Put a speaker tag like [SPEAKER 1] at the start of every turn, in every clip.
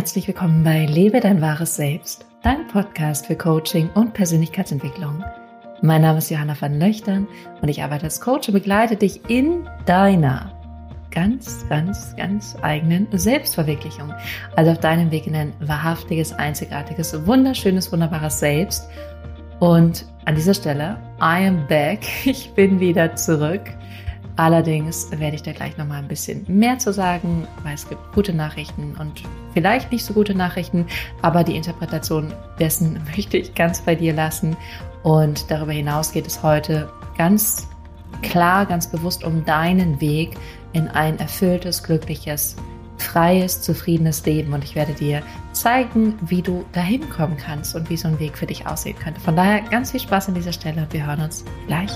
[SPEAKER 1] Herzlich willkommen bei Lebe dein wahres Selbst, dein Podcast für Coaching und Persönlichkeitsentwicklung. Mein Name ist Johanna van Löchtern und ich arbeite als Coach und begleite dich in deiner ganz, ganz, ganz eigenen Selbstverwirklichung. Also auf deinem Weg in ein wahrhaftiges, einzigartiges, wunderschönes, wunderbares Selbst. Und an dieser Stelle, I am back. Ich bin wieder zurück. Allerdings werde ich da gleich noch mal ein bisschen mehr zu sagen, weil es gibt gute Nachrichten und vielleicht nicht so gute Nachrichten, aber die Interpretation dessen möchte ich ganz bei dir lassen. Und darüber hinaus geht es heute ganz klar, ganz bewusst um deinen Weg in ein erfülltes, glückliches, freies, zufriedenes Leben. Und ich werde dir zeigen, wie du dahin kommen kannst und wie so ein Weg für dich aussehen könnte. Von daher ganz viel Spaß an dieser Stelle und wir hören uns gleich.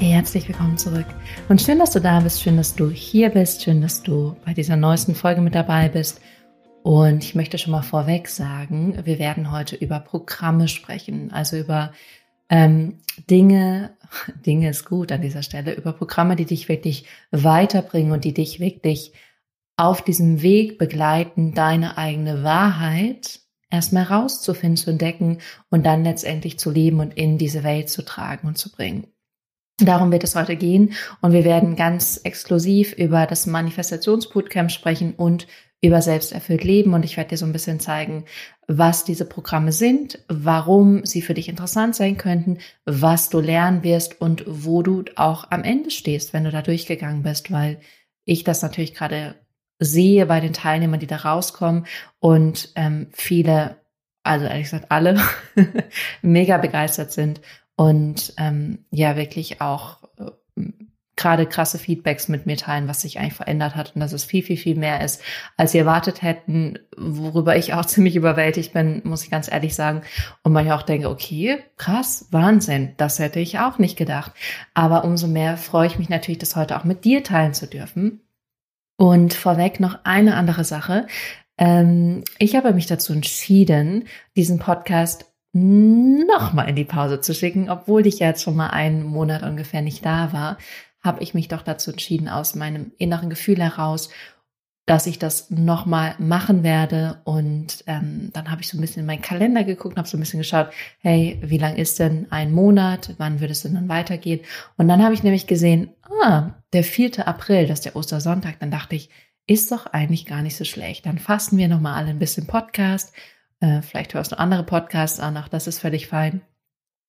[SPEAKER 1] Herzlich willkommen zurück. Und schön, dass du da bist, schön, dass du hier bist, schön, dass du bei dieser neuesten Folge mit dabei bist. Und ich möchte schon mal vorweg sagen, wir werden heute über Programme sprechen, also über ähm, Dinge, Dinge ist gut an dieser Stelle, über Programme, die dich wirklich weiterbringen und die dich wirklich auf diesem Weg begleiten, deine eigene Wahrheit erstmal rauszufinden, zu entdecken und dann letztendlich zu leben und in diese Welt zu tragen und zu bringen. Darum wird es heute gehen. Und wir werden ganz exklusiv über das Manifestationsbootcamp sprechen und über selbsterfüllt Leben. Und ich werde dir so ein bisschen zeigen, was diese Programme sind, warum sie für dich interessant sein könnten, was du lernen wirst und wo du auch am Ende stehst, wenn du da durchgegangen bist, weil ich das natürlich gerade sehe bei den Teilnehmern, die da rauskommen. Und ähm, viele, also ehrlich gesagt alle, mega begeistert sind und ähm, ja wirklich auch äh, gerade krasse Feedbacks mit mir teilen, was sich eigentlich verändert hat und dass es viel, viel, viel mehr ist, als sie erwartet hätten, worüber ich auch ziemlich überwältigt bin, muss ich ganz ehrlich sagen. Und manchmal auch denke, okay, krass, Wahnsinn, das hätte ich auch nicht gedacht. Aber umso mehr freue ich mich natürlich, das heute auch mit dir teilen zu dürfen. Und vorweg noch eine andere Sache. Ähm, ich habe mich dazu entschieden, diesen Podcast nochmal in die Pause zu schicken, obwohl ich jetzt schon mal einen Monat ungefähr nicht da war, habe ich mich doch dazu entschieden, aus meinem inneren Gefühl heraus, dass ich das nochmal machen werde. Und ähm, dann habe ich so ein bisschen in meinen Kalender geguckt, habe so ein bisschen geschaut, hey, wie lang ist denn ein Monat? Wann würde es denn dann weitergehen? Und dann habe ich nämlich gesehen, ah, der 4. April, das ist der Ostersonntag. Dann dachte ich, ist doch eigentlich gar nicht so schlecht. Dann fasten wir nochmal alle ein bisschen Podcast äh, vielleicht hörst du andere Podcasts an, auch das ist völlig fein.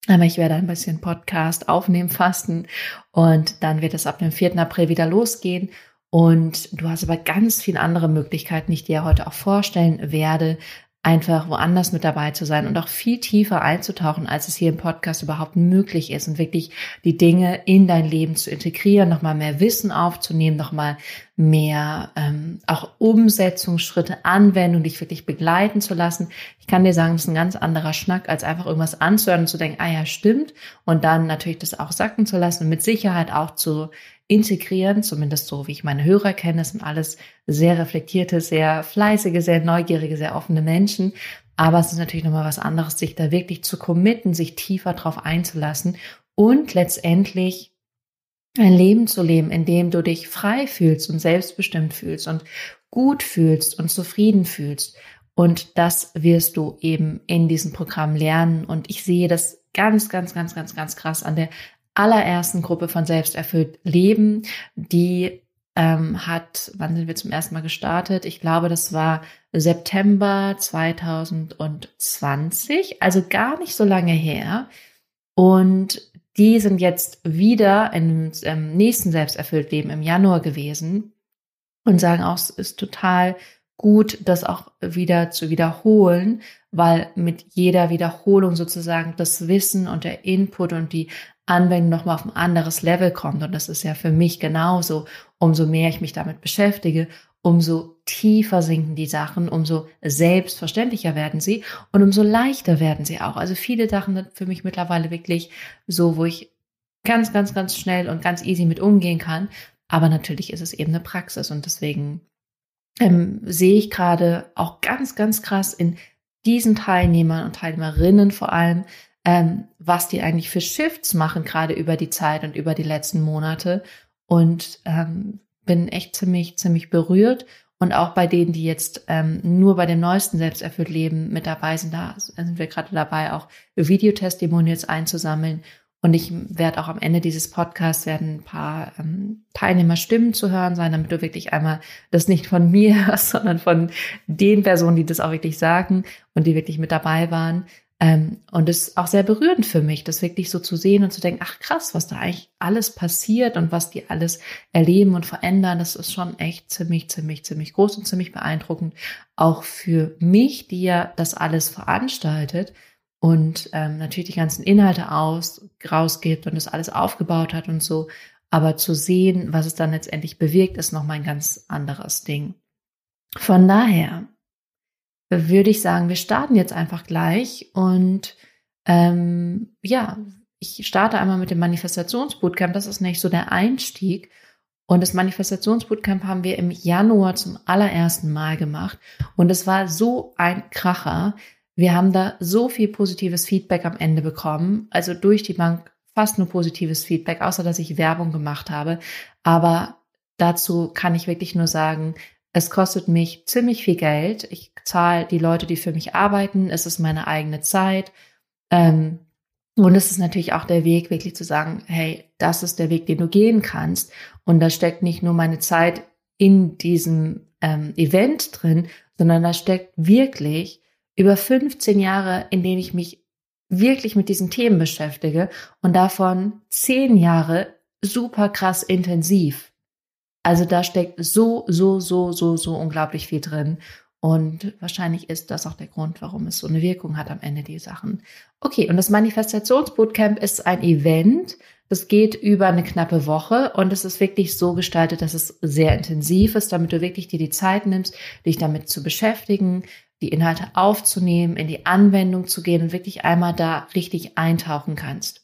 [SPEAKER 1] Aber ich werde ein bisschen Podcast aufnehmen, fasten und dann wird es ab dem 4. April wieder losgehen. Und du hast aber ganz viele andere Möglichkeiten, die ich dir heute auch vorstellen werde, einfach woanders mit dabei zu sein und auch viel tiefer einzutauchen, als es hier im Podcast überhaupt möglich ist und wirklich die Dinge in dein Leben zu integrieren, nochmal mehr Wissen aufzunehmen, nochmal mehr ähm, auch Umsetzungsschritte, Anwendung, dich wirklich begleiten zu lassen. Ich kann dir sagen, das ist ein ganz anderer Schnack, als einfach irgendwas anzuhören und zu denken, ah ja, stimmt, und dann natürlich das auch sacken zu lassen und mit Sicherheit auch zu integrieren, zumindest so wie ich meine Hörer kenne, das sind alles sehr reflektierte, sehr fleißige, sehr neugierige, sehr offene Menschen. Aber es ist natürlich nochmal was anderes, sich da wirklich zu committen, sich tiefer drauf einzulassen und letztendlich ein Leben zu leben, in dem du dich frei fühlst und selbstbestimmt fühlst und gut fühlst und zufrieden fühlst. Und das wirst du eben in diesem Programm lernen. Und ich sehe das ganz, ganz, ganz, ganz, ganz krass an der allerersten Gruppe von Selbsterfüllt Leben, die ähm, hat, wann sind wir zum ersten Mal gestartet? Ich glaube, das war September 2020, also gar nicht so lange her. Und die sind jetzt wieder im ähm, nächsten Selbsterfüllt Leben im Januar gewesen und sagen auch, es ist total gut, das auch wieder zu wiederholen, weil mit jeder Wiederholung sozusagen das Wissen und der Input und die Anwendung nochmal auf ein anderes Level kommt. Und das ist ja für mich genauso. Umso mehr ich mich damit beschäftige, umso tiefer sinken die Sachen, umso selbstverständlicher werden sie und umso leichter werden sie auch. Also viele Sachen sind für mich mittlerweile wirklich so, wo ich ganz, ganz, ganz schnell und ganz easy mit umgehen kann. Aber natürlich ist es eben eine Praxis und deswegen ähm, sehe ich gerade auch ganz, ganz krass in diesen Teilnehmern und Teilnehmerinnen vor allem ähm, was die eigentlich für Shifts machen, gerade über die Zeit und über die letzten Monate. Und ähm, bin echt ziemlich, ziemlich berührt. Und auch bei denen, die jetzt ähm, nur bei dem neuesten Selbsterfüllt Leben mit dabei sind, da sind wir gerade dabei, auch Videotestimonials einzusammeln. Und ich werde auch am Ende dieses Podcasts werden ein paar ähm, Teilnehmerstimmen zu hören sein, damit du wirklich einmal das nicht von mir hörst, sondern von den Personen, die das auch wirklich sagen und die wirklich mit dabei waren. Ähm, und es ist auch sehr berührend für mich, das wirklich so zu sehen und zu denken, ach krass, was da eigentlich alles passiert und was die alles erleben und verändern, das ist schon echt ziemlich, ziemlich, ziemlich groß und ziemlich beeindruckend. Auch für mich, die ja das alles veranstaltet und ähm, natürlich die ganzen Inhalte aus, rausgibt und das alles aufgebaut hat und so. Aber zu sehen, was es dann letztendlich bewirkt, ist nochmal ein ganz anderes Ding. Von daher würde ich sagen, wir starten jetzt einfach gleich und ähm, ja, ich starte einmal mit dem Manifestationsbootcamp. Das ist nicht so der Einstieg. Und das Manifestationsbootcamp haben wir im Januar zum allerersten Mal gemacht. Und es war so ein Kracher. Wir haben da so viel positives Feedback am Ende bekommen, also durch die Bank fast nur positives Feedback, außer dass ich Werbung gemacht habe. Aber dazu kann ich wirklich nur sagen, es kostet mich ziemlich viel Geld. Ich zahle die Leute, die für mich arbeiten. Es ist meine eigene Zeit. Ähm, und es ist natürlich auch der Weg, wirklich zu sagen, hey, das ist der Weg, den du gehen kannst. Und da steckt nicht nur meine Zeit in diesem ähm, Event drin, sondern da steckt wirklich über 15 Jahre, in denen ich mich wirklich mit diesen Themen beschäftige und davon 10 Jahre super krass intensiv. Also da steckt so, so, so, so, so unglaublich viel drin. Und wahrscheinlich ist das auch der Grund, warum es so eine Wirkung hat am Ende die Sachen. Okay, und das Manifestationsbootcamp ist ein Event. Das geht über eine knappe Woche und es ist wirklich so gestaltet, dass es sehr intensiv ist, damit du wirklich dir die Zeit nimmst, dich damit zu beschäftigen, die Inhalte aufzunehmen, in die Anwendung zu gehen und wirklich einmal da richtig eintauchen kannst.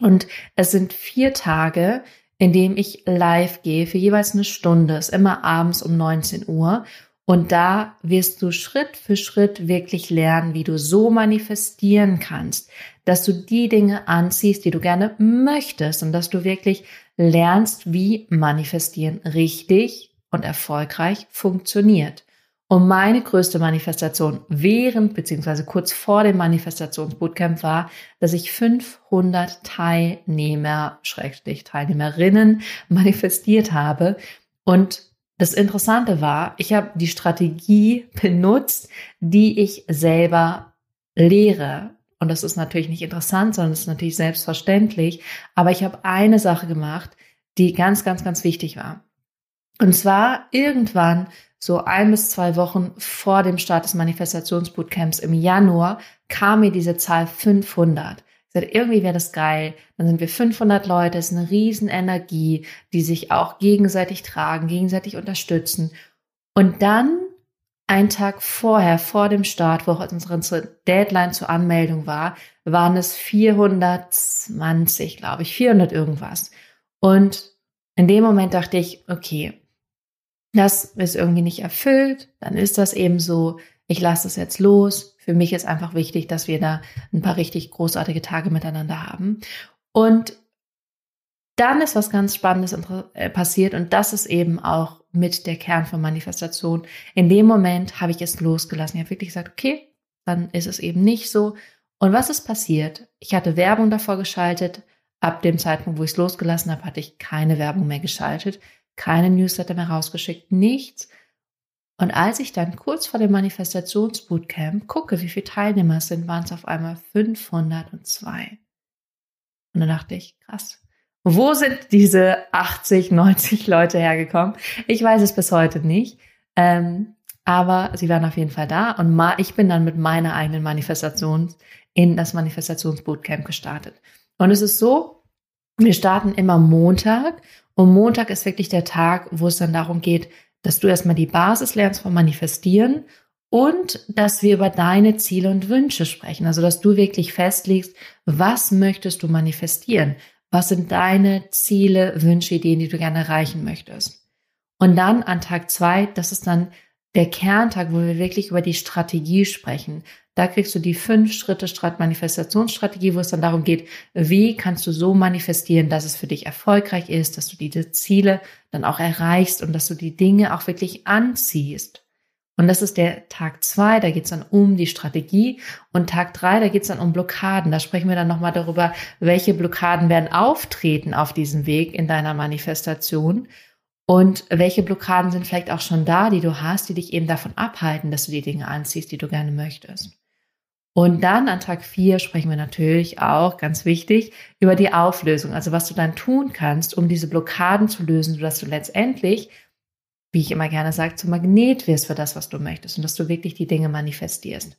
[SPEAKER 1] Und es sind vier Tage, in dem ich live gehe für jeweils eine Stunde, ist immer abends um 19 Uhr. Und da wirst du Schritt für Schritt wirklich lernen, wie du so manifestieren kannst, dass du die Dinge anziehst, die du gerne möchtest und dass du wirklich lernst, wie manifestieren richtig und erfolgreich funktioniert. Und meine größte Manifestation während beziehungsweise kurz vor dem Manifestationsbootcamp war, dass ich 500 Teilnehmer, Schrägstrich Teilnehmerinnen manifestiert habe. Und das Interessante war, ich habe die Strategie benutzt, die ich selber lehre. Und das ist natürlich nicht interessant, sondern es ist natürlich selbstverständlich. Aber ich habe eine Sache gemacht, die ganz, ganz, ganz wichtig war. Und zwar irgendwann so ein bis zwei Wochen vor dem Start des Manifestationsbootcamps im Januar kam mir diese Zahl 500. Ich sagte, irgendwie wäre das geil. Dann sind wir 500 Leute, ist eine riesen Energie, die sich auch gegenseitig tragen, gegenseitig unterstützen. Und dann ein Tag vorher, vor dem Start, wo unsere Deadline zur Anmeldung war, waren es 420, glaube ich, 400 irgendwas. Und in dem Moment dachte ich, okay, das ist irgendwie nicht erfüllt, dann ist das eben so. Ich lasse es jetzt los. Für mich ist einfach wichtig, dass wir da ein paar richtig großartige Tage miteinander haben. Und dann ist was ganz Spannendes äh, passiert und das ist eben auch mit der Kern von Manifestation. In dem Moment habe ich es losgelassen. Ich habe wirklich gesagt, okay, dann ist es eben nicht so. Und was ist passiert? Ich hatte Werbung davor geschaltet. Ab dem Zeitpunkt, wo ich es losgelassen habe, hatte ich keine Werbung mehr geschaltet keine Newsletter mehr rausgeschickt, nichts. Und als ich dann kurz vor dem Manifestationsbootcamp gucke, wie viele Teilnehmer es sind, waren es auf einmal 502. Und dann dachte ich, krass. Wo sind diese 80, 90 Leute hergekommen? Ich weiß es bis heute nicht. Ähm, aber sie waren auf jeden Fall da und ich bin dann mit meiner eigenen Manifestation in das Manifestationsbootcamp gestartet. Und es ist so, wir starten immer Montag und Montag ist wirklich der Tag, wo es dann darum geht, dass du erstmal die Basis lernst vom Manifestieren und dass wir über deine Ziele und Wünsche sprechen. Also, dass du wirklich festlegst, was möchtest du manifestieren? Was sind deine Ziele, Wünsche, Ideen, die du gerne erreichen möchtest? Und dann an Tag zwei, das ist dann der Kerntag, wo wir wirklich über die Strategie sprechen. Da kriegst du die fünf Schritte Manifestationsstrategie, wo es dann darum geht, wie kannst du so manifestieren, dass es für dich erfolgreich ist, dass du diese Ziele dann auch erreichst und dass du die Dinge auch wirklich anziehst. Und das ist der Tag zwei, da geht es dann um die Strategie. Und Tag drei, da geht es dann um Blockaden. Da sprechen wir dann nochmal darüber, welche Blockaden werden auftreten auf diesem Weg in deiner Manifestation. Und welche Blockaden sind vielleicht auch schon da, die du hast, die dich eben davon abhalten, dass du die Dinge anziehst, die du gerne möchtest. Und dann an Tag vier sprechen wir natürlich auch, ganz wichtig, über die Auflösung. Also was du dann tun kannst, um diese Blockaden zu lösen, sodass du letztendlich, wie ich immer gerne sage, zum Magnet wirst für das, was du möchtest und dass du wirklich die Dinge manifestierst.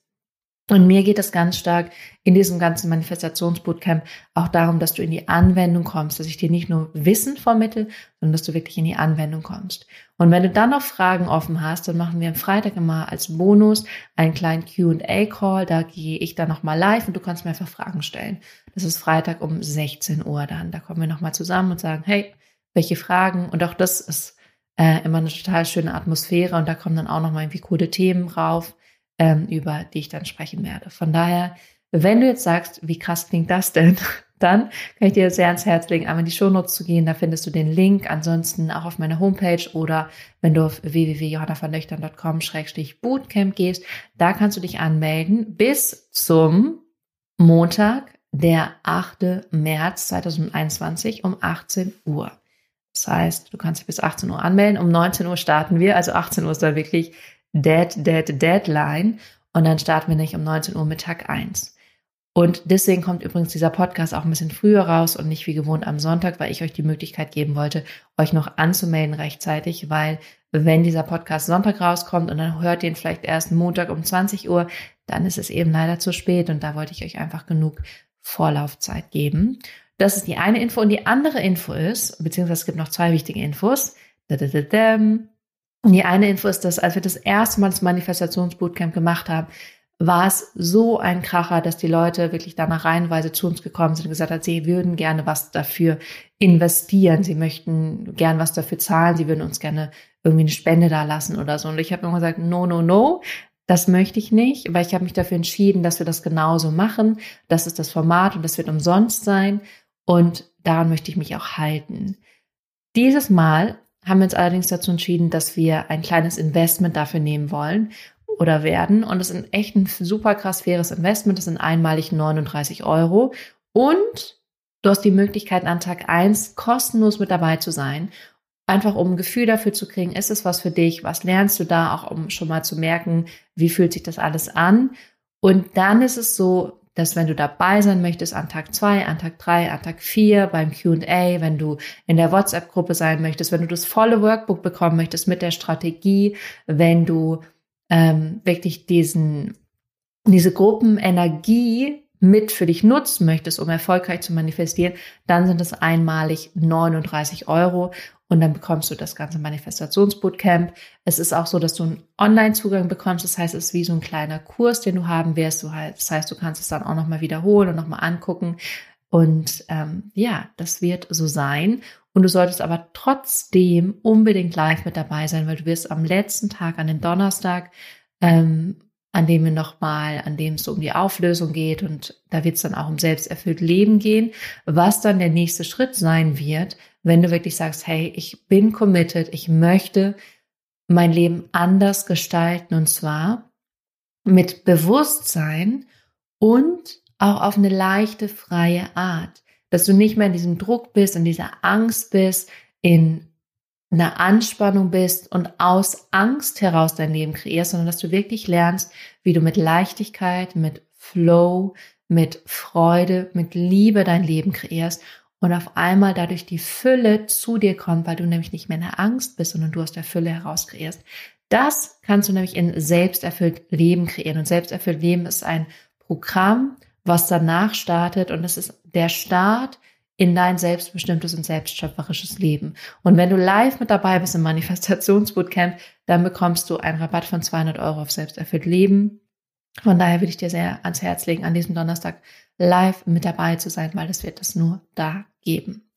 [SPEAKER 1] Und mir geht es ganz stark in diesem ganzen Manifestationsbootcamp auch darum, dass du in die Anwendung kommst, dass ich dir nicht nur Wissen vermittel, sondern dass du wirklich in die Anwendung kommst. Und wenn du dann noch Fragen offen hast, dann machen wir am Freitag immer als Bonus einen kleinen Q&A-Call. Da gehe ich dann nochmal live und du kannst mir einfach Fragen stellen. Das ist Freitag um 16 Uhr dann. Da kommen wir nochmal zusammen und sagen, hey, welche Fragen? Und auch das ist äh, immer eine total schöne Atmosphäre und da kommen dann auch nochmal irgendwie coole Themen rauf ähm, über die ich dann sprechen werde. Von daher, wenn du jetzt sagst, wie krass klingt das denn, dann kann ich dir sehr ans Herz legen, einmal in die Shownotes zu gehen. Da findest du den Link. Ansonsten auch auf meiner Homepage oder wenn du auf www.johannavernöchtern.com-bootcamp gehst, da kannst du dich anmelden bis zum Montag, der 8. März 2021 um 18 Uhr. Das heißt, du kannst dich bis 18 Uhr anmelden. Um 19 Uhr starten wir. Also 18 Uhr ist da wirklich Dead, Dead, Deadline. Und dann starten wir nicht um 19 Uhr Mittag 1. Und deswegen kommt übrigens dieser Podcast auch ein bisschen früher raus und nicht wie gewohnt am Sonntag, weil ich euch die Möglichkeit geben wollte, euch noch anzumelden rechtzeitig, weil wenn dieser Podcast Sonntag rauskommt und dann hört ihr ihn vielleicht erst Montag um 20 Uhr, dann ist es eben leider zu spät und da wollte ich euch einfach genug Vorlaufzeit geben. Das ist die eine Info und die andere Info ist, beziehungsweise es gibt noch zwei wichtige Infos. Und die eine Info ist, dass als wir das erste Mal das Manifestationsbootcamp gemacht haben, war es so ein Kracher, dass die Leute wirklich danach reihenweise zu uns gekommen sind und gesagt haben, sie würden gerne was dafür investieren, sie möchten gern was dafür zahlen, sie würden uns gerne irgendwie eine Spende da lassen oder so. Und ich habe immer gesagt, no, no, no, das möchte ich nicht, weil ich habe mich dafür entschieden, dass wir das genauso machen. Das ist das Format und das wird umsonst sein und daran möchte ich mich auch halten. Dieses Mal haben wir uns allerdings dazu entschieden, dass wir ein kleines Investment dafür nehmen wollen oder werden. Und es ist echt ein super krass faires Investment. Das sind einmalig 39 Euro. Und du hast die Möglichkeit, an Tag eins kostenlos mit dabei zu sein. Einfach um ein Gefühl dafür zu kriegen, ist es was für dich? Was lernst du da? Auch um schon mal zu merken, wie fühlt sich das alles an? Und dann ist es so, dass wenn du dabei sein möchtest an Tag zwei, an Tag drei, an Tag vier beim Q&A, wenn du in der WhatsApp-Gruppe sein möchtest, wenn du das volle Workbook bekommen möchtest mit der Strategie, wenn du ähm, wirklich diesen, diese Gruppenenergie mit für dich nutzen möchtest, um erfolgreich zu manifestieren, dann sind es einmalig 39 Euro und dann bekommst du das ganze Manifestationsbootcamp. Es ist auch so, dass du einen Online-Zugang bekommst. Das heißt, es ist wie so ein kleiner Kurs, den du haben wirst. Das heißt, du kannst es dann auch nochmal wiederholen und nochmal angucken. Und ähm, ja, das wird so sein. Und du solltest aber trotzdem unbedingt live mit dabei sein, weil du wirst am letzten Tag, an dem Donnerstag, ähm, an dem wir nochmal, an dem es so um die Auflösung geht und da wird es dann auch um selbsterfüllt Leben gehen, was dann der nächste Schritt sein wird, wenn du wirklich sagst, hey, ich bin committed, ich möchte mein Leben anders gestalten und zwar mit Bewusstsein und auch auf eine leichte, freie Art, dass du nicht mehr in diesem Druck bist, in dieser Angst bist, in einer Anspannung bist und aus Angst heraus dein Leben kreierst, sondern dass du wirklich lernst, wie du mit Leichtigkeit, mit Flow, mit Freude, mit Liebe dein Leben kreierst und auf einmal dadurch die Fülle zu dir kommt, weil du nämlich nicht mehr in der Angst bist, sondern du aus der Fülle heraus kreierst. Das kannst du nämlich in selbsterfüllt Leben kreieren. Und selbsterfüllt Leben ist ein Programm, was danach startet. Und es ist der Start in dein selbstbestimmtes und selbstschöpferisches Leben. Und wenn du live mit dabei bist im Manifestationsbootcamp, dann bekommst du einen Rabatt von 200 Euro auf selbsterfüllt Leben. Von daher würde ich dir sehr ans Herz legen, an diesem Donnerstag live mit dabei zu sein, weil es wird es nur da geben.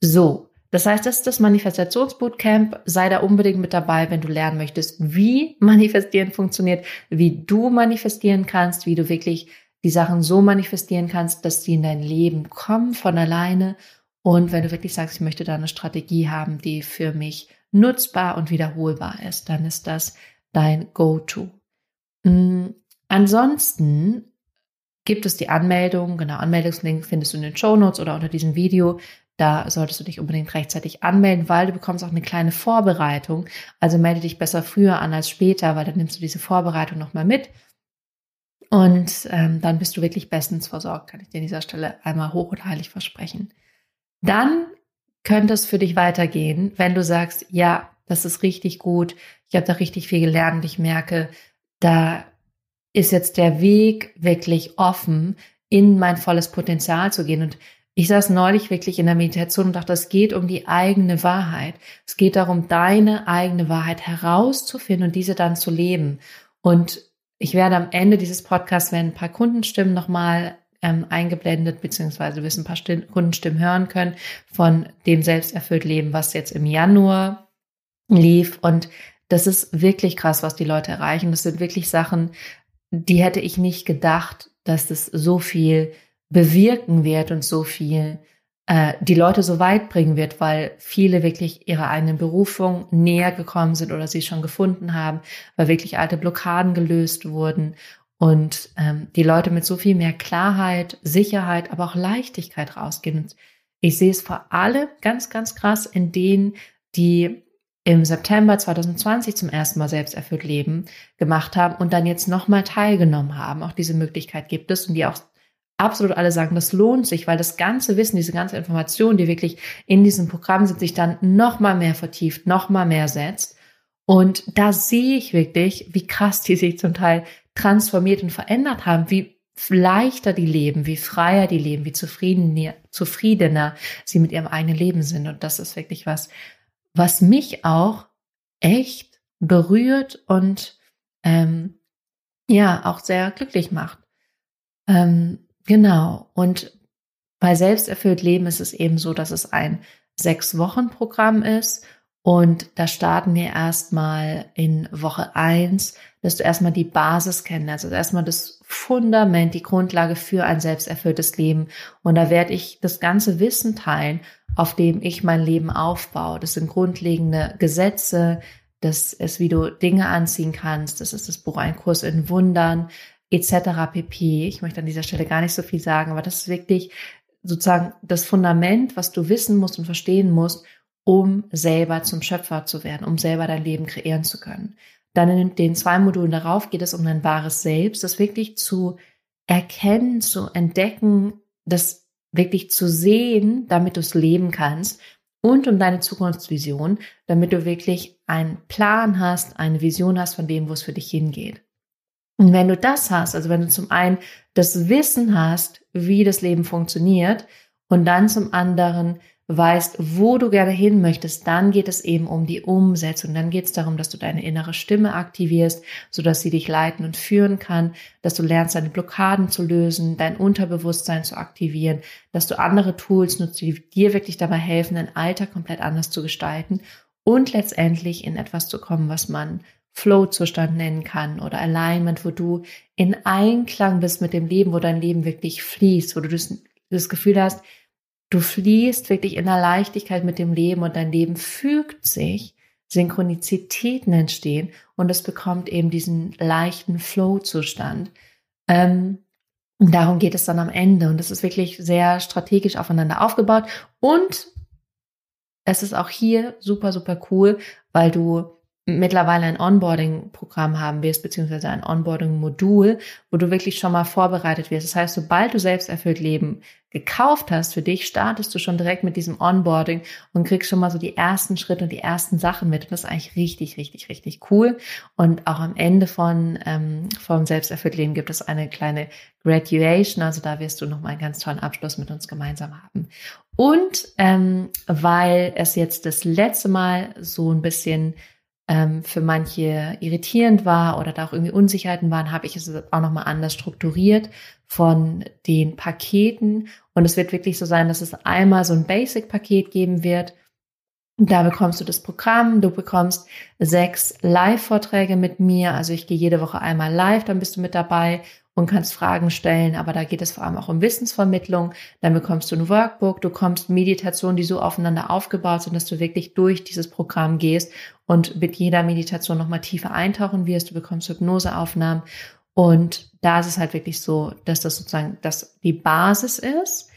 [SPEAKER 1] So, Das heißt, das ist das Manifestationsbootcamp. Sei da unbedingt mit dabei, wenn du lernen möchtest, wie manifestieren funktioniert, wie du manifestieren kannst, wie du wirklich die Sachen so manifestieren kannst, dass sie in dein Leben kommen von alleine. Und wenn du wirklich sagst, ich möchte da eine Strategie haben, die für mich nutzbar und wiederholbar ist, dann ist das dein Go-To. Ansonsten gibt es die Anmeldung, genau, Anmeldungslink findest du in den Show Notes oder unter diesem Video. Da solltest du dich unbedingt rechtzeitig anmelden, weil du bekommst auch eine kleine Vorbereitung. Also melde dich besser früher an als später, weil dann nimmst du diese Vorbereitung nochmal mit. Und ähm, dann bist du wirklich bestens versorgt, kann ich dir an dieser Stelle einmal hoch und heilig versprechen. Dann könnte es für dich weitergehen, wenn du sagst, ja, das ist richtig gut, ich habe da richtig viel gelernt, ich merke, da ist jetzt der Weg wirklich offen, in mein volles Potenzial zu gehen. Und ich saß neulich wirklich in der Meditation und dachte, es geht um die eigene Wahrheit. Es geht darum, deine eigene Wahrheit herauszufinden und diese dann zu leben. Und ich werde am Ende dieses Podcasts werden ein paar Kundenstimmen nochmal ähm, eingeblendet, beziehungsweise du wirst ein paar Stimm Kundenstimmen hören können von dem Selbsterfüllt Leben, was jetzt im Januar lief. Und das ist wirklich krass, was die Leute erreichen. Das sind wirklich Sachen, die hätte ich nicht gedacht, dass das so viel bewirken wird und so viel äh, die Leute so weit bringen wird, weil viele wirklich ihrer eigenen Berufung näher gekommen sind oder sie schon gefunden haben, weil wirklich alte Blockaden gelöst wurden und ähm, die Leute mit so viel mehr Klarheit, Sicherheit, aber auch Leichtigkeit rausgehen. Und ich sehe es vor allem ganz, ganz krass in denen, die im September 2020 zum ersten Mal selbsterfüllt Leben gemacht haben und dann jetzt nochmal teilgenommen haben. Auch diese Möglichkeit gibt es und die auch absolut alle sagen, das lohnt sich, weil das ganze Wissen, diese ganze Information, die wirklich in diesem Programm sind, sich dann nochmal mehr vertieft, nochmal mehr setzt. Und da sehe ich wirklich, wie krass die sich zum Teil transformiert und verändert haben, wie leichter die leben, wie freier die leben, wie zufriedener, zufriedener sie mit ihrem eigenen Leben sind. Und das ist wirklich was, was mich auch echt berührt und ähm, ja auch sehr glücklich macht. Ähm, genau. Und bei Selbsterfüllt Leben ist es eben so, dass es ein sechs Wochen Programm ist und da starten wir erstmal in Woche eins, dass du erstmal die Basis kennst, also erstmal das Fundament, die Grundlage für ein selbsterfülltes Leben. Und da werde ich das ganze Wissen teilen, auf dem ich mein Leben aufbaue. Das sind grundlegende Gesetze, das ist, wie du Dinge anziehen kannst. Das ist das Buch Ein Kurs in Wundern, etc. pp. Ich möchte an dieser Stelle gar nicht so viel sagen, aber das ist wirklich sozusagen das Fundament, was du wissen musst und verstehen musst, um selber zum Schöpfer zu werden, um selber dein Leben kreieren zu können. Dann in den zwei Modulen darauf geht es um dein wahres Selbst, das wirklich zu erkennen, zu entdecken, das wirklich zu sehen, damit du es leben kannst und um deine Zukunftsvision, damit du wirklich einen Plan hast, eine Vision hast von dem, wo es für dich hingeht. Und wenn du das hast, also wenn du zum einen das Wissen hast, wie das Leben funktioniert und dann zum anderen weißt, wo du gerne hin möchtest, dann geht es eben um die Umsetzung. Dann geht es darum, dass du deine innere Stimme aktivierst, sodass sie dich leiten und führen kann, dass du lernst, deine Blockaden zu lösen, dein Unterbewusstsein zu aktivieren, dass du andere Tools nutzt, die dir wirklich dabei helfen, dein Alter komplett anders zu gestalten und letztendlich in etwas zu kommen, was man Flow-Zustand nennen kann oder Alignment, wo du in Einklang bist mit dem Leben, wo dein Leben wirklich fließt, wo du das, das Gefühl hast, Du fließt wirklich in der Leichtigkeit mit dem Leben und dein Leben fügt sich, Synchronizitäten entstehen und es bekommt eben diesen leichten Flow-Zustand. Ähm, und darum geht es dann am Ende. Und es ist wirklich sehr strategisch aufeinander aufgebaut. Und es ist auch hier super, super cool, weil du mittlerweile ein Onboarding-Programm haben wirst, beziehungsweise ein Onboarding-Modul, wo du wirklich schon mal vorbereitet wirst. Das heißt, sobald du selbst erfüllt Leben gekauft hast für dich, startest du schon direkt mit diesem Onboarding und kriegst schon mal so die ersten Schritte und die ersten Sachen mit. Und das ist eigentlich richtig, richtig, richtig cool. Und auch am Ende von ähm, vom Selbsterfüllt Leben gibt es eine kleine Graduation. Also da wirst du noch mal einen ganz tollen Abschluss mit uns gemeinsam haben. Und ähm, weil es jetzt das letzte Mal so ein bisschen ähm, für manche irritierend war oder da auch irgendwie Unsicherheiten waren, habe ich es auch nochmal anders strukturiert von den Paketen. Und es wird wirklich so sein, dass es einmal so ein Basic-Paket geben wird, Da bekommst du das Programm, du bekommst sechs Live-Vorträge mit mir. Also ich gehe jede Woche einmal live, dann bist du mit dabei und kannst Fragen stellen, aber da geht es vor allem auch um Wissensvermittlung. Dann bekommst du ein Workbook, du bekommst Meditationen, die so aufeinander aufgebaut sind, dass du wirklich durch dieses Programm gehst und mit jeder Meditation nochmal tiefer eintauchen wirst. Du bekommst Hypnoseaufnahmen und da ist es halt wirklich so, dass das sozusagen das die Basis ist.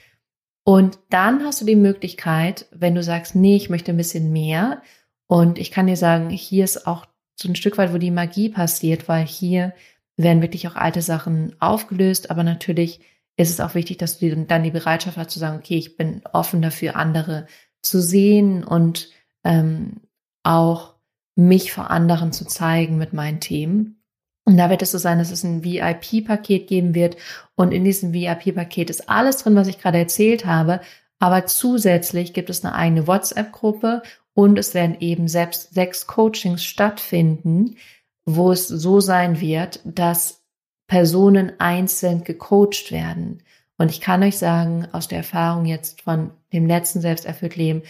[SPEAKER 1] Und dann hast du die Möglichkeit, wenn du sagst, nee, ich möchte ein bisschen mehr. Und ich kann dir sagen, hier ist auch so ein Stück weit, wo die Magie passiert, weil hier werden wirklich auch alte Sachen aufgelöst. Aber natürlich ist es auch wichtig, dass du dann die Bereitschaft hast zu sagen, okay, ich bin offen dafür, andere zu sehen und ähm, auch mich vor anderen zu zeigen mit meinen Themen. Und da wird es so sein, dass es ein VIP-Paket geben wird. Und in diesem VIP-Paket ist alles drin, was ich gerade erzählt habe. Aber zusätzlich gibt es eine eigene WhatsApp-Gruppe und es werden eben selbst sechs Coachings stattfinden, wo es so sein wird, dass Personen einzeln gecoacht werden. Und ich kann euch sagen, aus der Erfahrung jetzt von dem letzten Selbsterfüllt Leben,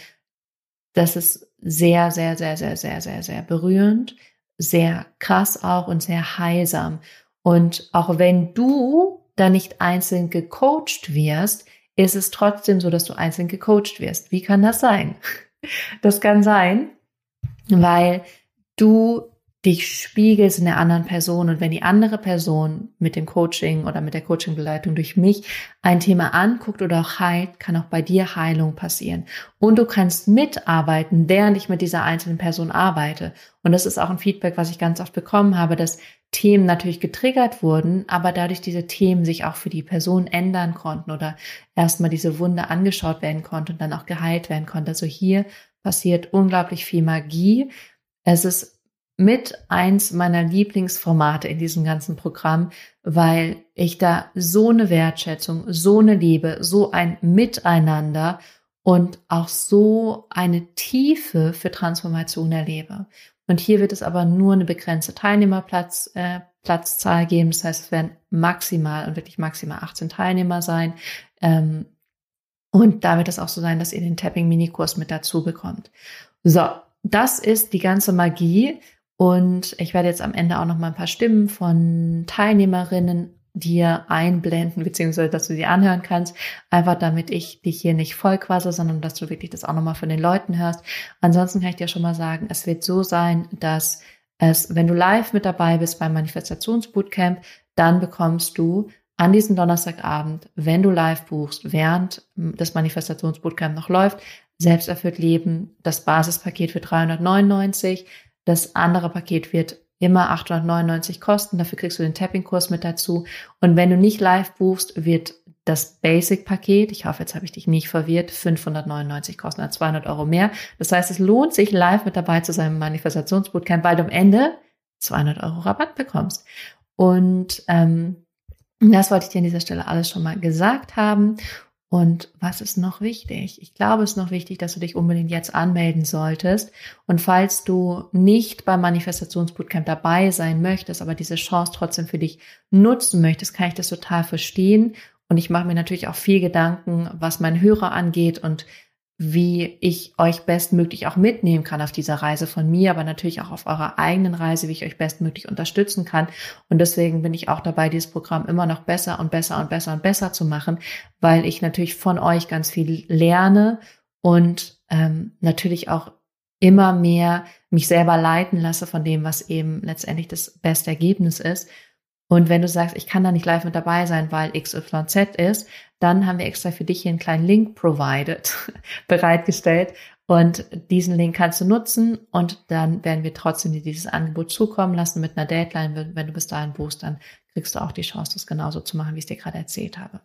[SPEAKER 1] das ist sehr, sehr, sehr, sehr, sehr, sehr, sehr berührend, sehr krass auch und sehr heilsam. Und auch wenn du da nicht einzeln gecoacht wirst, ist es trotzdem so, dass du einzeln gecoacht wirst. Wie kann das sein? Das kann sein, weil du dich spiegelst in der anderen Person und wenn die andere Person mit dem Coaching oder mit der Coachingbegleitung durch mich ein Thema anguckt oder auch heilt, kann auch bei dir Heilung passieren. Und du kannst mitarbeiten, während ich mit dieser einzelnen Person arbeite. Und das ist auch ein Feedback, was ich ganz oft bekommen habe, dass Themen natürlich getriggert wurden, aber dadurch diese Themen sich auch für die Person ändern konnten oder erstmal diese Wunde angeschaut werden konnte und dann auch geheilt werden konnte. Also hier passiert unglaublich viel Magie. Es ist mit eins meiner Lieblingsformate in diesem ganzen Programm, weil ich da so eine Wertschätzung, so eine Liebe, so ein Miteinander und auch so eine Tiefe für Transformation erlebe. Und hier wird es aber nur eine begrenzte Teilnehmerplatz, äh, Platzzahl geben. Das heißt, es werden maximal und wirklich maximal 18 Teilnehmer sein. Ähm, und da wird es auch so sein, dass ihr den Tapping-Minikurs mit dazu bekommt. So, das ist die ganze Magie. Und ich werde jetzt am Ende auch noch mal ein paar Stimmen von Teilnehmerinnen dir einblenden, beziehungsweise dass du sie anhören kannst, einfach damit ich dich hier nicht vollquasse, sondern dass du wirklich das auch nochmal von den Leuten hörst. Ansonsten kann ich dir schon mal sagen, es wird so sein, dass es, wenn du live mit dabei bist beim Manifestationsbootcamp, dann bekommst du an diesem Donnerstagabend, wenn du live buchst, während das Manifestationsbootcamp noch läuft, selbsterfüllt Leben, das Basispaket für 399, das andere Paket wird immer 899 kosten. Dafür kriegst du den Tapping-Kurs mit dazu. Und wenn du nicht live buchst, wird das Basic-Paket, ich hoffe, jetzt habe ich dich nicht verwirrt, 599 kosten, also 200 Euro mehr. Das heißt, es lohnt sich, live mit dabei zu sein im Manifestationsbootcamp, weil du am Ende 200 Euro Rabatt bekommst. Und ähm, das wollte ich dir an dieser Stelle alles schon mal gesagt haben. Und was ist noch wichtig? Ich glaube, es ist noch wichtig, dass du dich unbedingt jetzt anmelden solltest. Und falls du nicht beim Manifestationsbootcamp dabei sein möchtest, aber diese Chance trotzdem für dich nutzen möchtest, kann ich das total verstehen. Und ich mache mir natürlich auch viel Gedanken, was mein Hörer angeht und wie ich euch bestmöglich auch mitnehmen kann auf dieser Reise von mir, aber natürlich auch auf eurer eigenen Reise, wie ich euch bestmöglich unterstützen kann. Und deswegen bin ich auch dabei, dieses Programm immer noch besser und besser und besser und besser zu machen, weil ich natürlich von euch ganz viel lerne und ähm, natürlich auch immer mehr mich selber leiten lasse von dem, was eben letztendlich das beste Ergebnis ist. Und wenn du sagst, ich kann da nicht live mit dabei sein, weil XYZ ist, dann haben wir extra für dich hier einen kleinen Link provided, bereitgestellt. Und diesen Link kannst du nutzen und dann werden wir trotzdem dir dieses Angebot zukommen lassen mit einer Deadline. Wenn du bis dahin buchst, dann kriegst du auch die Chance, das genauso zu machen, wie ich es dir gerade erzählt habe.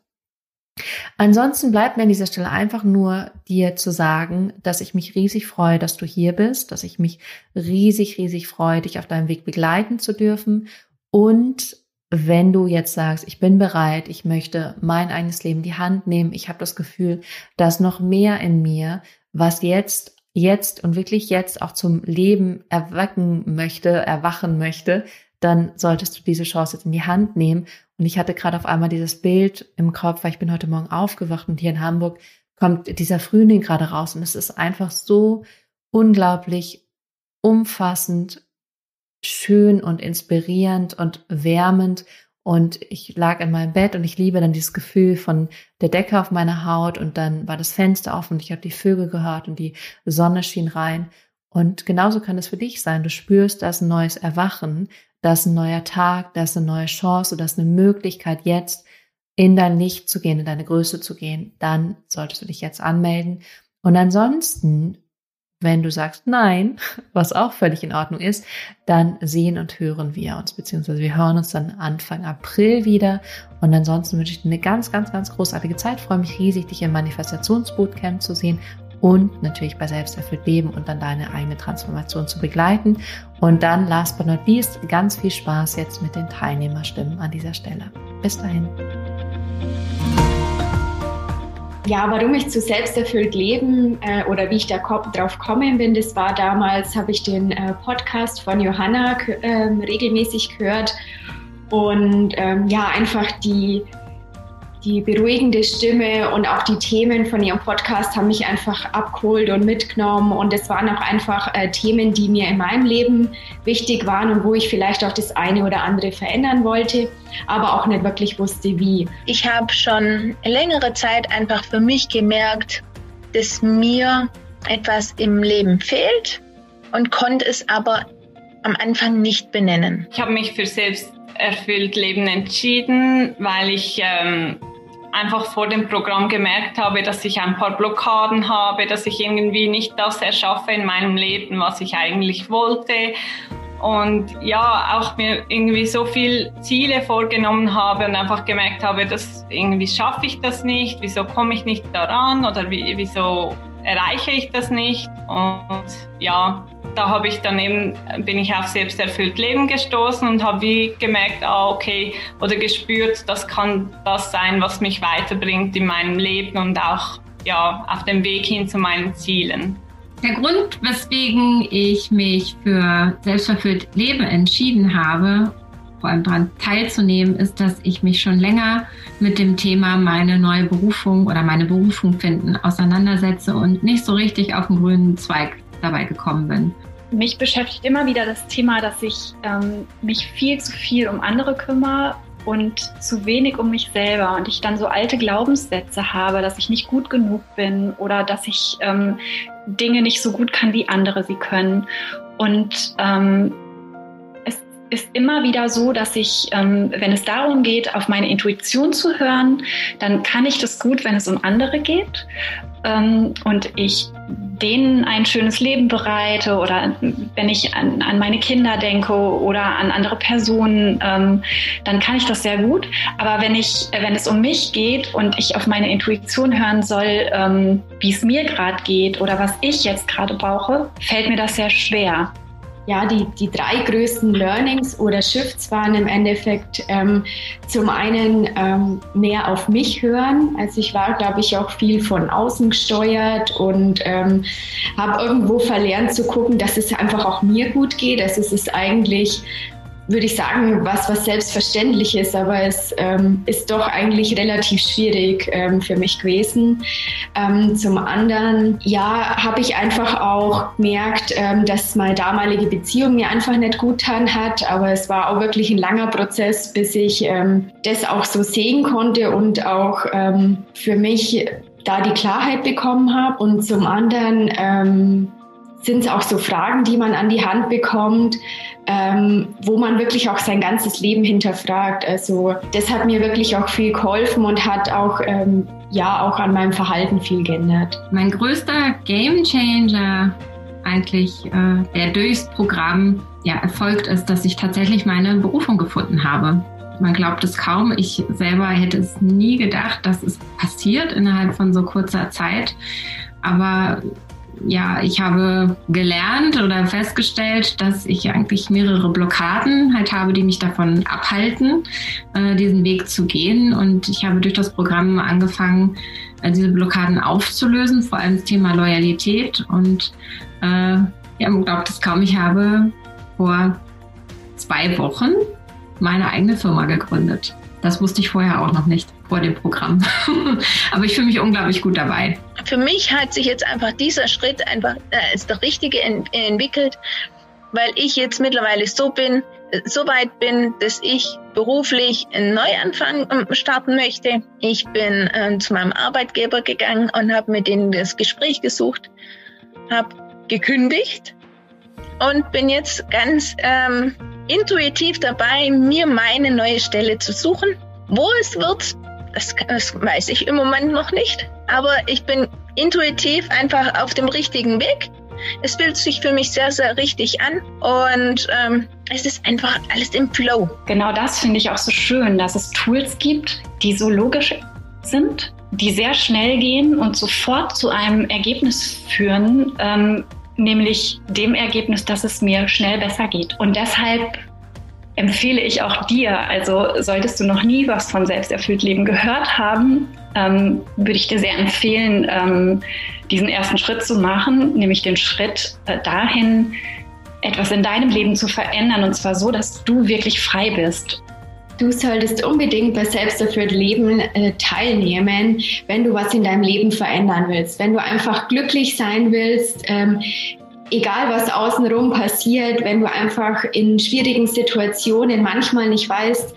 [SPEAKER 1] Ansonsten bleibt mir an dieser Stelle einfach nur dir zu sagen, dass ich mich riesig freue, dass du hier bist, dass ich mich riesig, riesig freue, dich auf deinem Weg begleiten zu dürfen und wenn du jetzt sagst, ich bin bereit, ich möchte mein eigenes Leben in die Hand nehmen, ich habe das Gefühl, dass noch mehr in mir, was jetzt, jetzt und wirklich jetzt auch zum Leben erwecken möchte, erwachen möchte, dann solltest du diese Chance jetzt in die Hand nehmen. Und ich hatte gerade auf einmal dieses Bild im Kopf, weil ich bin heute Morgen aufgewacht und hier in Hamburg kommt dieser Frühling gerade raus und es ist einfach so unglaublich umfassend, schön und inspirierend und wärmend. Und ich lag in meinem Bett und ich liebe dann dieses Gefühl von der Decke auf meiner Haut und dann war das Fenster offen und ich habe die Vögel gehört und die Sonne schien rein. Und genauso kann es für dich sein. Du spürst, da ist ein neues Erwachen, da ist ein neuer Tag, da ist eine neue Chance, da ist eine Möglichkeit jetzt in dein Licht zu gehen, in deine Größe zu gehen. Dann solltest du dich jetzt anmelden. Und ansonsten wenn du sagst Nein, was auch völlig in Ordnung ist, dann sehen und hören wir uns, beziehungsweise wir hören uns dann Anfang April wieder. Und ansonsten wünsche ich dir eine ganz, ganz, ganz großartige Zeit. Freue mich riesig, dich im Manifestationsbootcamp zu sehen und natürlich bei Selbsterfüllt Leben und dann deine eigene Transformation zu begleiten. Und dann, last but not least, ganz viel Spaß jetzt mit den Teilnehmerstimmen an dieser Stelle. Bis dahin
[SPEAKER 2] ja, warum ich zu selbsterfüllt leben äh, oder wie ich da drauf kommen bin, das war damals, habe ich den äh, Podcast von Johanna äh, regelmäßig gehört. Und ähm, ja, einfach die, die beruhigende Stimme und auch die Themen von ihrem Podcast haben mich einfach abgeholt und mitgenommen. Und es waren auch einfach äh, Themen, die mir in meinem Leben wichtig waren und wo ich vielleicht auch das eine oder andere verändern wollte, aber auch nicht wirklich wusste, wie.
[SPEAKER 3] Ich habe schon längere Zeit einfach für mich gemerkt, dass mir etwas im Leben fehlt und konnte es aber am Anfang nicht benennen.
[SPEAKER 4] Ich habe mich für selbst erfüllt Leben entschieden, weil ich ähm, einfach vor dem Programm gemerkt habe, dass ich ein paar Blockaden habe, dass ich irgendwie nicht das erschaffe in meinem Leben, was ich eigentlich wollte. Und ja, auch mir irgendwie so viel Ziele vorgenommen habe und einfach gemerkt habe, dass irgendwie schaffe ich das nicht, wieso komme ich nicht daran oder wie, wieso erreiche ich das nicht. Und ja, da habe ich dann eben, bin ich auf selbsterfüllt Leben gestoßen und habe wie gemerkt, ah, okay, oder gespürt, das kann das sein, was mich weiterbringt in meinem Leben und auch ja, auf dem Weg hin zu meinen Zielen.
[SPEAKER 5] Der Grund, weswegen ich mich für selbstverfüllt Leben entschieden habe, vor allem daran teilzunehmen, ist, dass ich mich schon länger mit dem Thema meine neue Berufung oder meine Berufung finden auseinandersetze und nicht so richtig auf den grünen Zweig dabei gekommen bin.
[SPEAKER 6] Mich beschäftigt immer wieder das Thema, dass ich ähm, mich viel zu viel um andere kümmere und zu wenig um mich selber und ich dann so alte Glaubenssätze habe, dass ich nicht gut genug bin oder dass ich ähm, Dinge nicht so gut kann, wie andere sie können. Und ähm, ist immer wieder so, dass ich, ähm, wenn es darum geht, auf meine Intuition zu hören, dann kann ich das gut, wenn es um andere geht ähm, und ich denen ein schönes Leben bereite oder wenn ich an, an meine Kinder denke oder an andere Personen, ähm, dann kann ich das sehr gut. Aber wenn ich, wenn es um mich geht und ich auf meine Intuition hören soll, ähm, wie es mir gerade geht oder was ich jetzt gerade brauche, fällt mir das sehr schwer
[SPEAKER 2] ja, die, die drei größten Learnings oder Shifts waren im Endeffekt ähm, zum einen ähm, mehr auf mich hören. Also ich war, glaube ich, auch viel von außen gesteuert und ähm, habe irgendwo verlernt zu gucken, dass es einfach auch mir gut geht. Also es ist eigentlich würde ich sagen, was, was selbstverständlich ist, aber es ähm, ist doch eigentlich relativ schwierig ähm, für mich gewesen. Ähm, zum anderen, ja, habe ich einfach auch gemerkt, ähm, dass meine damalige Beziehung mir einfach nicht gut getan hat, aber es war auch wirklich ein langer Prozess, bis ich ähm, das auch so sehen konnte und auch ähm, für mich da die Klarheit bekommen habe. Und zum anderen, sind es auch so Fragen, die man an die Hand bekommt, ähm, wo man wirklich auch sein ganzes Leben hinterfragt. Also das hat mir wirklich auch viel geholfen und hat auch ähm, ja auch an meinem Verhalten viel geändert.
[SPEAKER 5] Mein größter Game Changer eigentlich, äh, der durchs Programm ja erfolgt ist, dass ich tatsächlich meine Berufung gefunden habe. Man glaubt es kaum. Ich selber hätte es nie gedacht, dass es passiert innerhalb von so kurzer Zeit. Aber ja, ich habe gelernt oder festgestellt, dass ich eigentlich mehrere Blockaden halt habe, die mich davon abhalten, äh, diesen Weg zu gehen. Und ich habe durch das Programm angefangen, äh, diese Blockaden aufzulösen, vor allem das Thema Loyalität. Und äh, ja, man glaubt es kaum, ich habe vor zwei Wochen meine eigene Firma gegründet. Das wusste ich vorher auch noch nicht, vor dem Programm. Aber ich fühle mich unglaublich gut dabei.
[SPEAKER 3] Für mich hat sich jetzt einfach dieser Schritt einfach äh, als der richtige ent entwickelt, weil ich jetzt mittlerweile so bin, so weit bin, dass ich beruflich einen Neuanfang ähm, starten möchte. Ich bin äh, zu meinem Arbeitgeber gegangen und habe mit ihnen das Gespräch gesucht, habe gekündigt und bin jetzt ganz ähm, intuitiv dabei, mir meine neue Stelle zu suchen. Wo es wird, das, das weiß ich im Moment noch nicht. Aber ich bin intuitiv einfach auf dem richtigen Weg. Es fühlt sich für mich sehr, sehr richtig an und ähm, es ist einfach alles im Flow.
[SPEAKER 6] Genau das finde ich auch so schön, dass es Tools gibt, die so logisch sind, die sehr schnell gehen und sofort zu einem Ergebnis führen, ähm, nämlich dem Ergebnis, dass es mir schnell besser geht. Und deshalb empfehle ich auch dir, also solltest du noch nie was von Selbsterfüllt Leben gehört haben, ähm, würde ich dir sehr empfehlen, ähm, diesen ersten Schritt zu machen, nämlich den Schritt äh, dahin, etwas in deinem Leben zu verändern und zwar so, dass du wirklich frei bist.
[SPEAKER 2] Du solltest unbedingt bei Selbsterfüllt Leben äh, teilnehmen, wenn du was in deinem Leben verändern willst. Wenn du einfach glücklich sein willst, ähm, egal was außenrum passiert, wenn du einfach in schwierigen Situationen manchmal nicht weißt,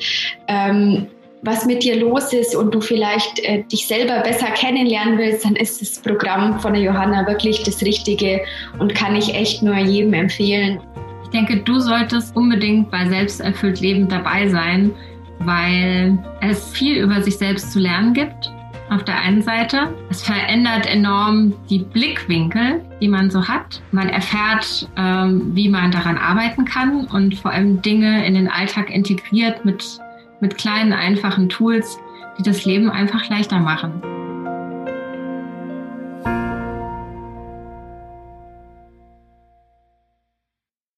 [SPEAKER 2] ähm, was mit dir los ist und du vielleicht äh, dich selber besser kennenlernen willst, dann ist das Programm von der Johanna wirklich das Richtige und kann ich echt nur jedem empfehlen.
[SPEAKER 5] Ich denke, du solltest unbedingt bei Selbsterfüllt Leben dabei sein, weil es viel über sich selbst zu lernen gibt. Auf der einen Seite. Es verändert enorm die Blickwinkel, die man so hat. Man erfährt, ähm, wie man daran arbeiten kann und vor allem Dinge in den Alltag integriert mit, mit kleinen, einfachen Tools, die das Leben einfach leichter machen.